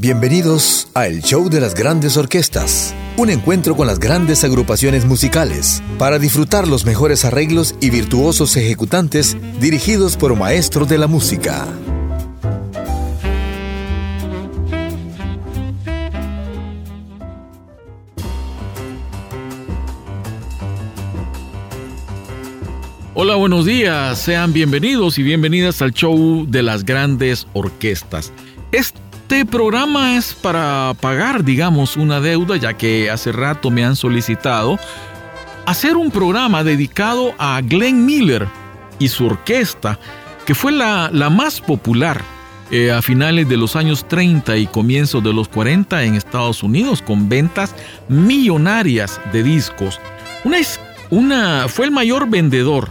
Bienvenidos a El Show de las Grandes Orquestas, un encuentro con las grandes agrupaciones musicales para disfrutar los mejores arreglos y virtuosos ejecutantes dirigidos por maestros de la música. Hola, buenos días, sean bienvenidos y bienvenidas al show de las grandes orquestas. Este programa es para pagar, digamos, una deuda, ya que hace rato me han solicitado hacer un programa dedicado a Glenn Miller y su orquesta, que fue la, más popular eh, a finales de los años 30 y comienzos de los 40 en Estados Unidos, con ventas millonarias de discos. Una, una, fue el mayor vendedor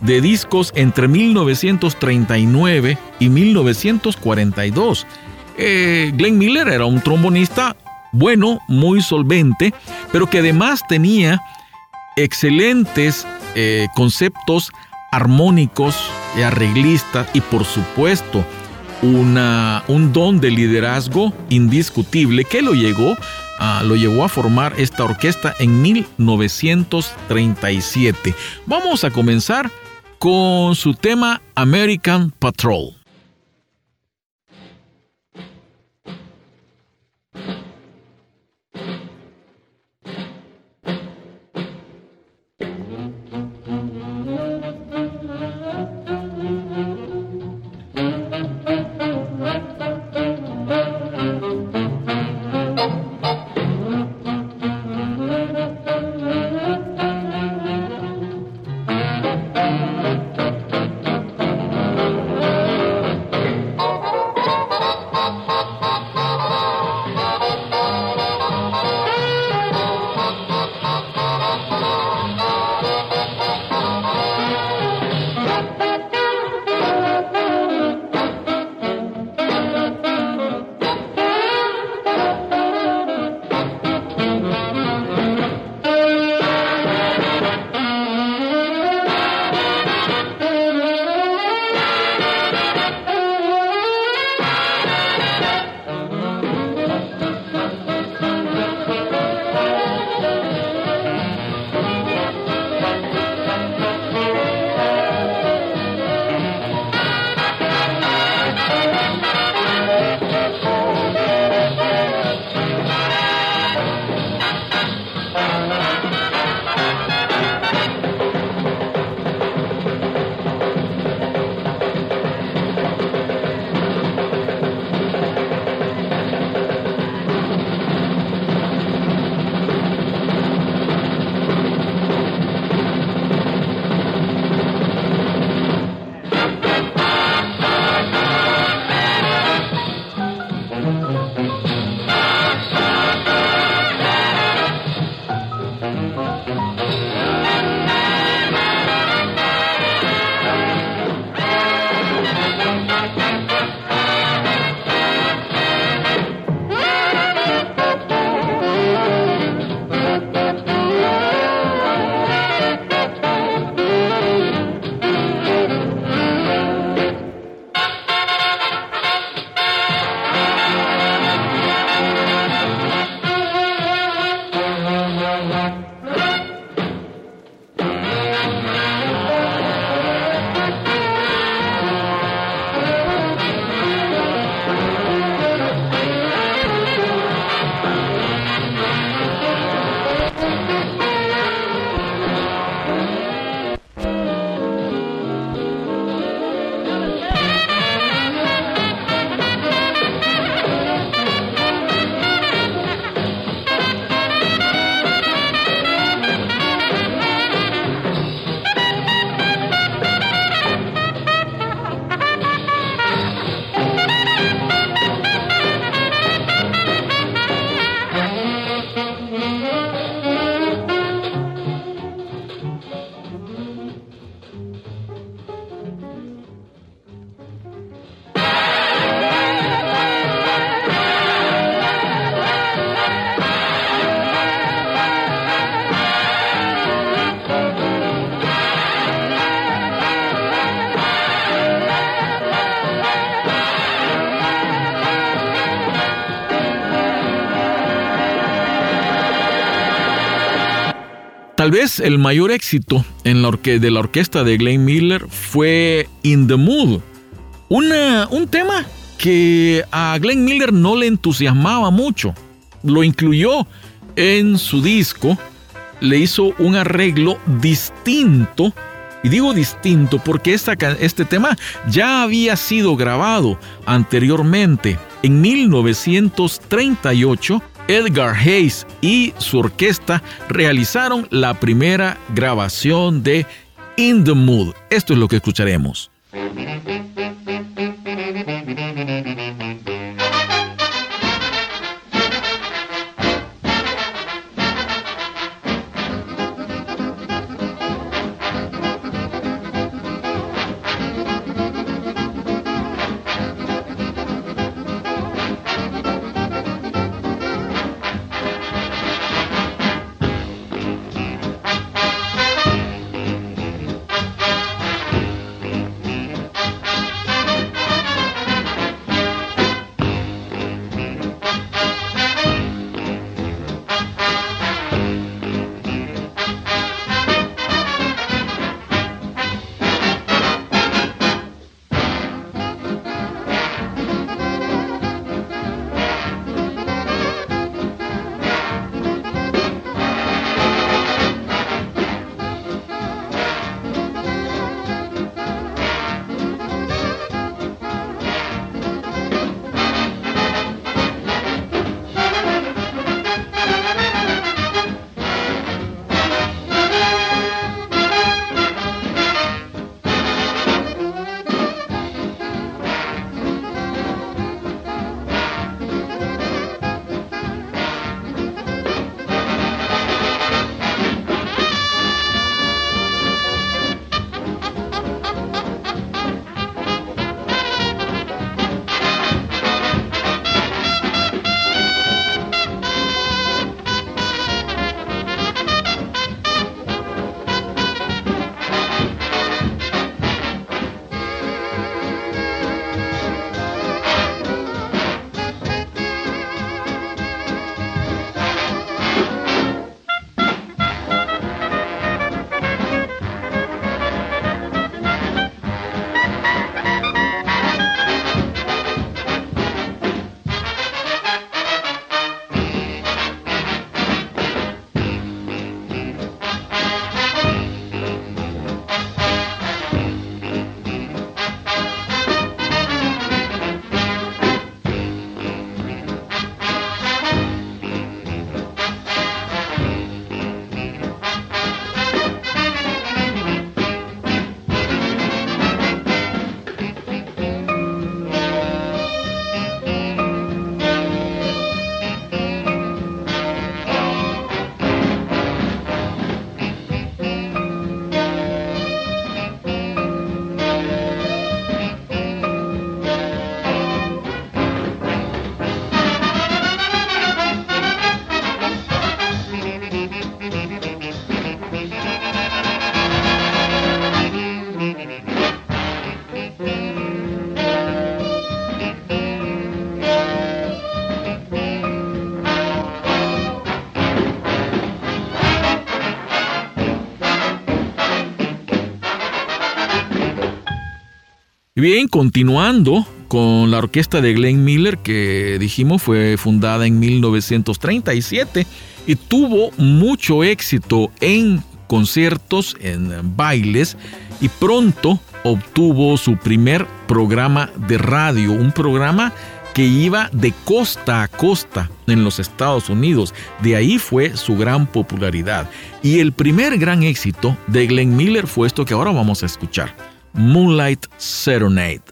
de discos entre 1939 y 1942 eh, Glenn Miller era un trombonista bueno, muy solvente, pero que además tenía excelentes eh, conceptos armónicos y arreglistas y por supuesto una, un don de liderazgo indiscutible que lo, llegó, a, lo llevó a formar esta orquesta en 1937. Vamos a comenzar con su tema American Patrol. Tal vez el mayor éxito de la orquesta de Glenn Miller fue In the Mood, un tema que a Glenn Miller no le entusiasmaba mucho. Lo incluyó en su disco, le hizo un arreglo distinto. Y digo distinto porque este tema ya había sido grabado anteriormente. En 1938, Edgar Hayes y su orquesta realizaron la primera grabación de In the Mood. Esto es lo que escucharemos. Bien, continuando con la orquesta de Glenn Miller, que dijimos fue fundada en 1937 y tuvo mucho éxito en conciertos, en bailes y pronto obtuvo su primer programa de radio, un programa que iba de costa a costa en los Estados Unidos. De ahí fue su gran popularidad. Y el primer gran éxito de Glenn Miller fue esto que ahora vamos a escuchar. Moonlight Serenade.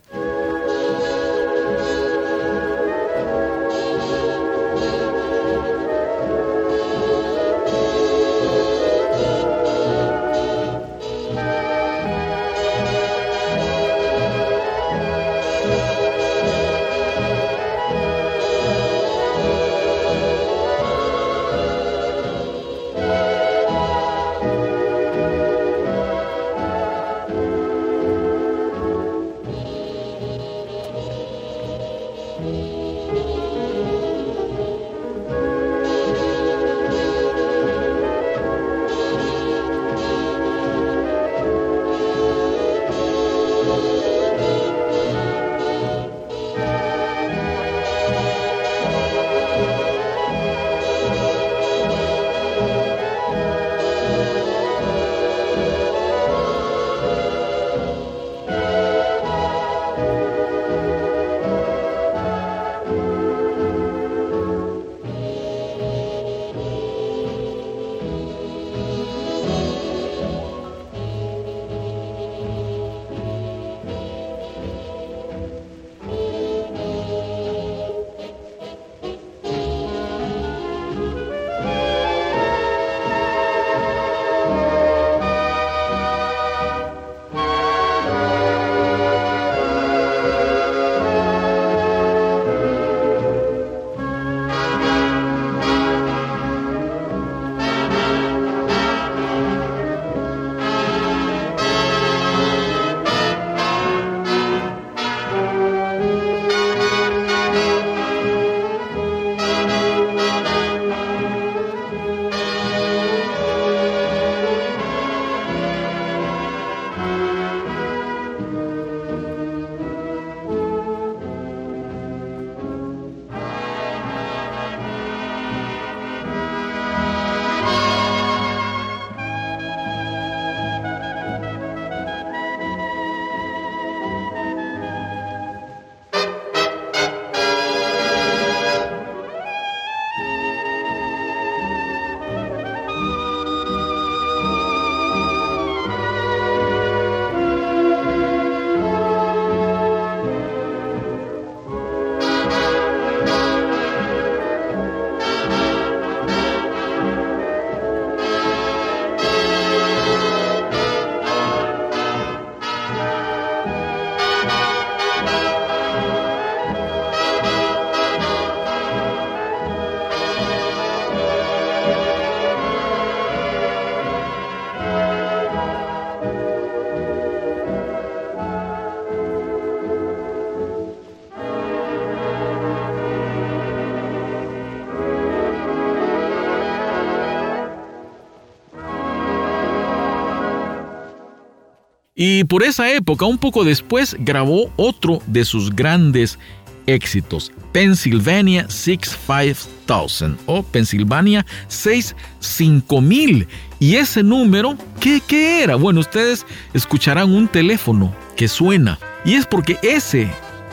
Y por esa época, un poco después, grabó otro de sus grandes éxitos, Pennsylvania 65000 o Pennsylvania 65000. Y ese número, ¿qué, ¿qué era? Bueno, ustedes escucharán un teléfono que suena. Y es porque ese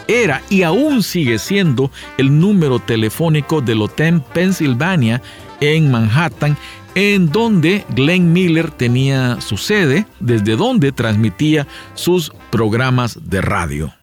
era y aún sigue siendo el número telefónico del Hotel Pennsylvania en Manhattan, en donde Glenn Miller tenía su sede, desde donde transmitía sus programas de radio.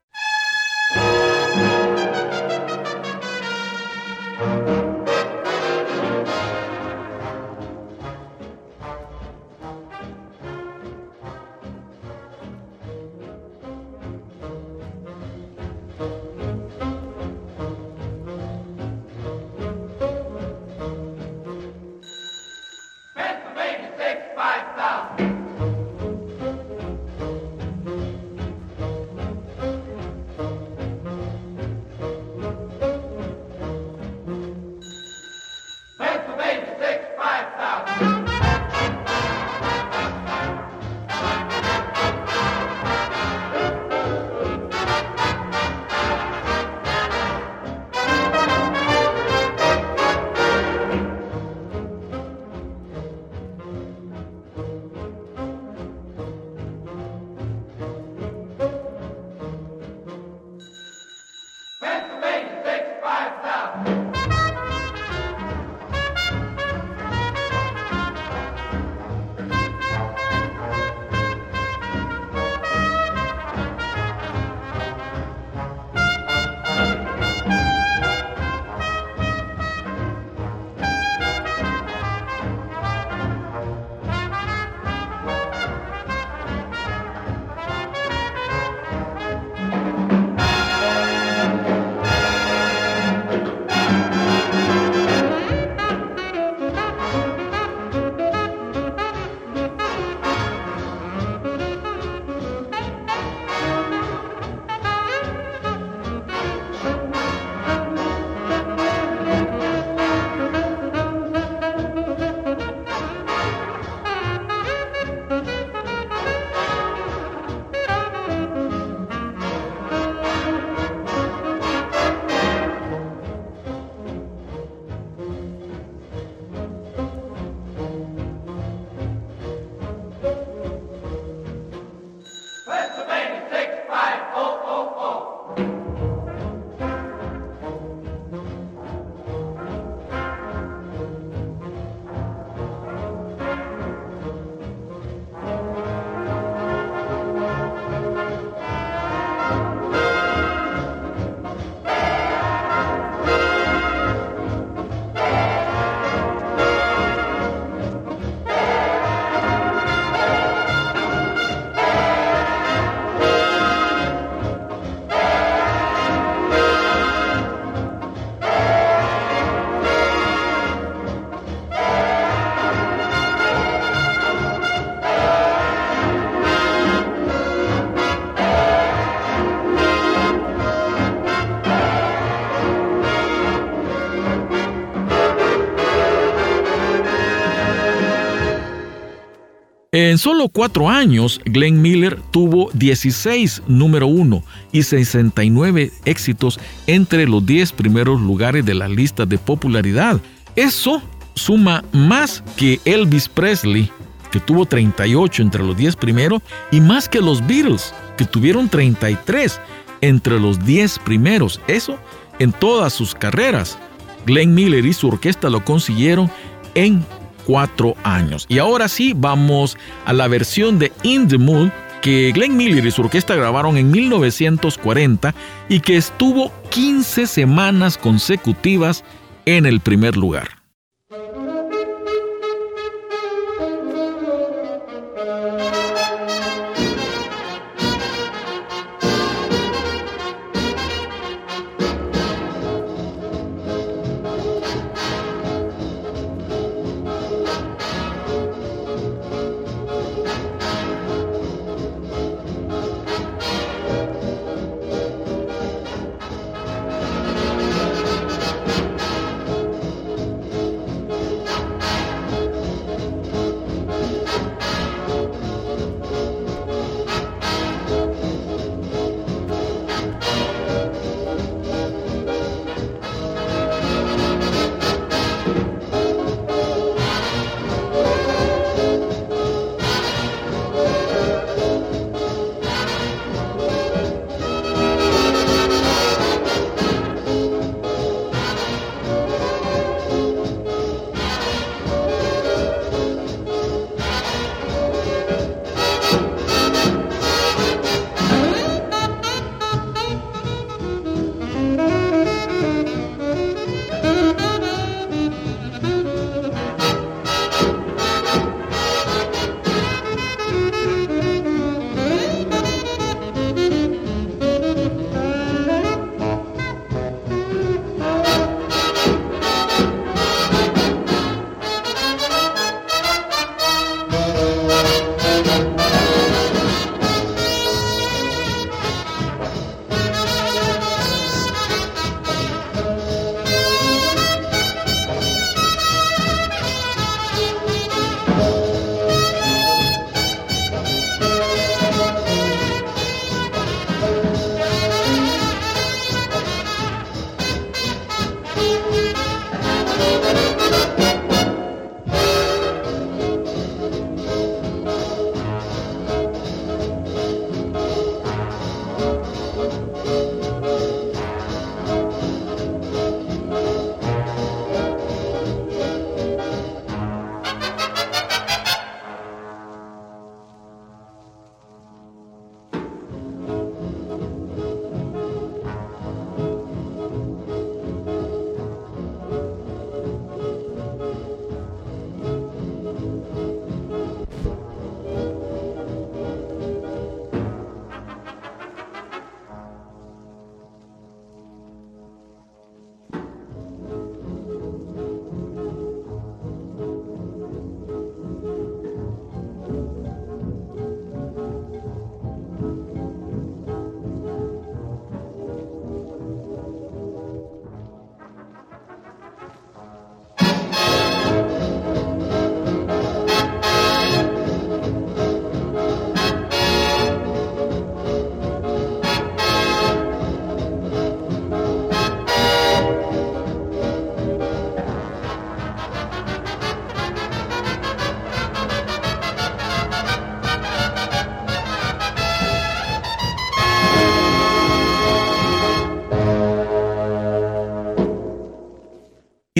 En solo cuatro años, Glenn Miller tuvo 16 número uno y 69 éxitos entre los 10 primeros lugares de la lista de popularidad. Eso suma más que Elvis Presley, que tuvo 38 entre los 10 primeros, y más que los Beatles, que tuvieron 33 entre los 10 primeros. Eso en todas sus carreras. Glenn Miller y su orquesta lo consiguieron en cuatro años. Y ahora sí, vamos a la versión de In the Mood que Glenn Miller y su orquesta grabaron en 1940 y que estuvo 15 semanas consecutivas en el primer lugar.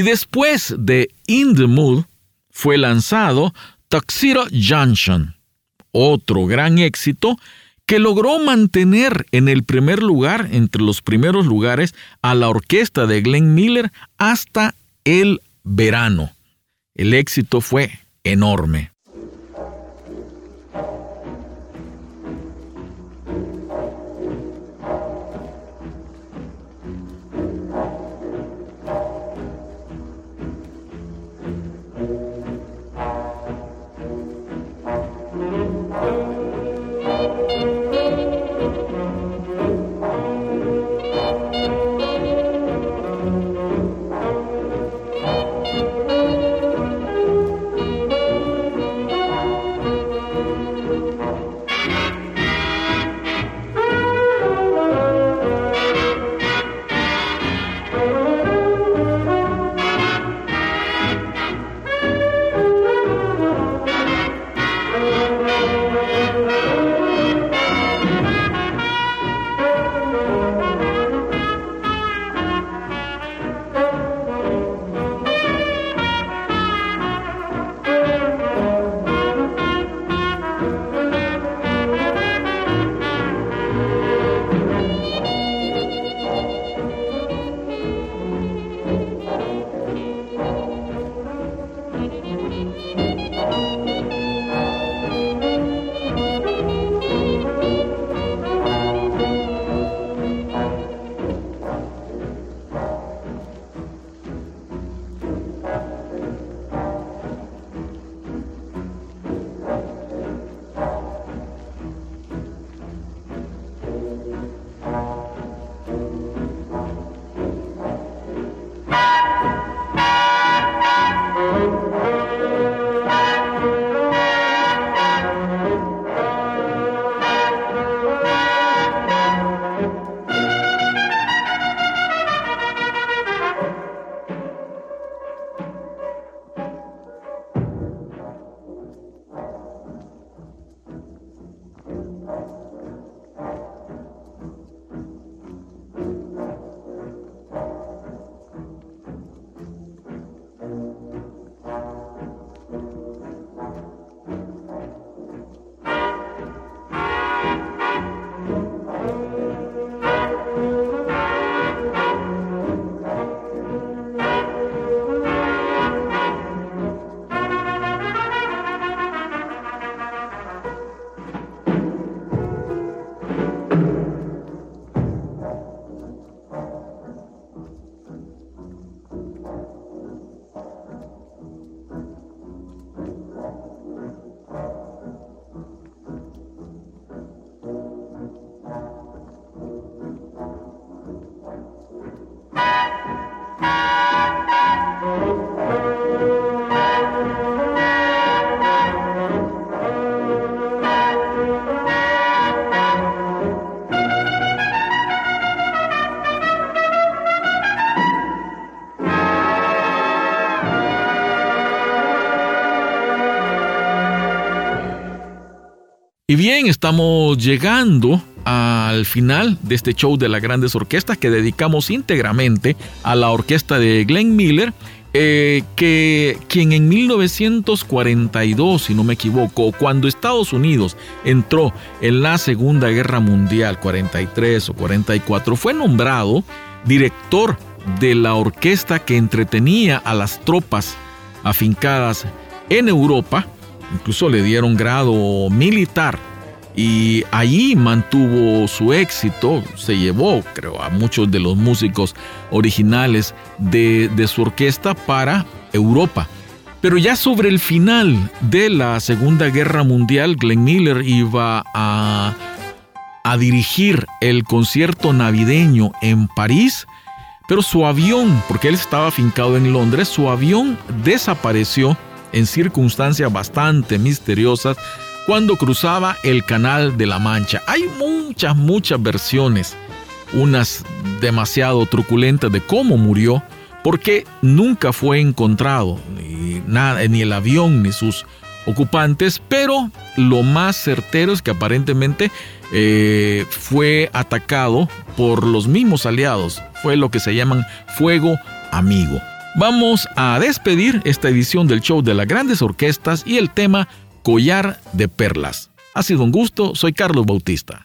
Después de In the Mood fue lanzado Tuxedo Junction, otro gran éxito que logró mantener en el primer lugar, entre los primeros lugares, a la orquesta de Glenn Miller hasta el verano. El éxito fue enorme. Y bien, estamos llegando al final de este show de las grandes orquestas que dedicamos íntegramente a la orquesta de Glenn Miller, eh, que quien en 1942, si no me equivoco, cuando Estados Unidos entró en la Segunda Guerra Mundial, 43 o 44, fue nombrado director de la orquesta que entretenía a las tropas afincadas en Europa incluso le dieron grado militar y allí mantuvo su éxito, se llevó, creo, a muchos de los músicos originales de, su orquesta para Europa. Pero ya sobre el final de la Segunda Guerra Mundial, Glenn Miller iba a, a dirigir el concierto navideño en París, pero su avión, porque él estaba afincado en Londres, su avión desapareció en circunstancias bastante misteriosas cuando cruzaba el Canal de la Mancha. Hay muchas, muchas versiones, unas demasiado truculentas de cómo murió, porque nunca fue encontrado ni, nada, ni el avión ni sus ocupantes, pero lo más certero es que aparentemente eh, fue atacado por los mismos aliados. Fue lo que se llaman fuego amigo. Vamos a despedir esta edición del show de las grandes orquestas y el tema Collar de Perlas. Ha sido un gusto, soy Carlos Bautista.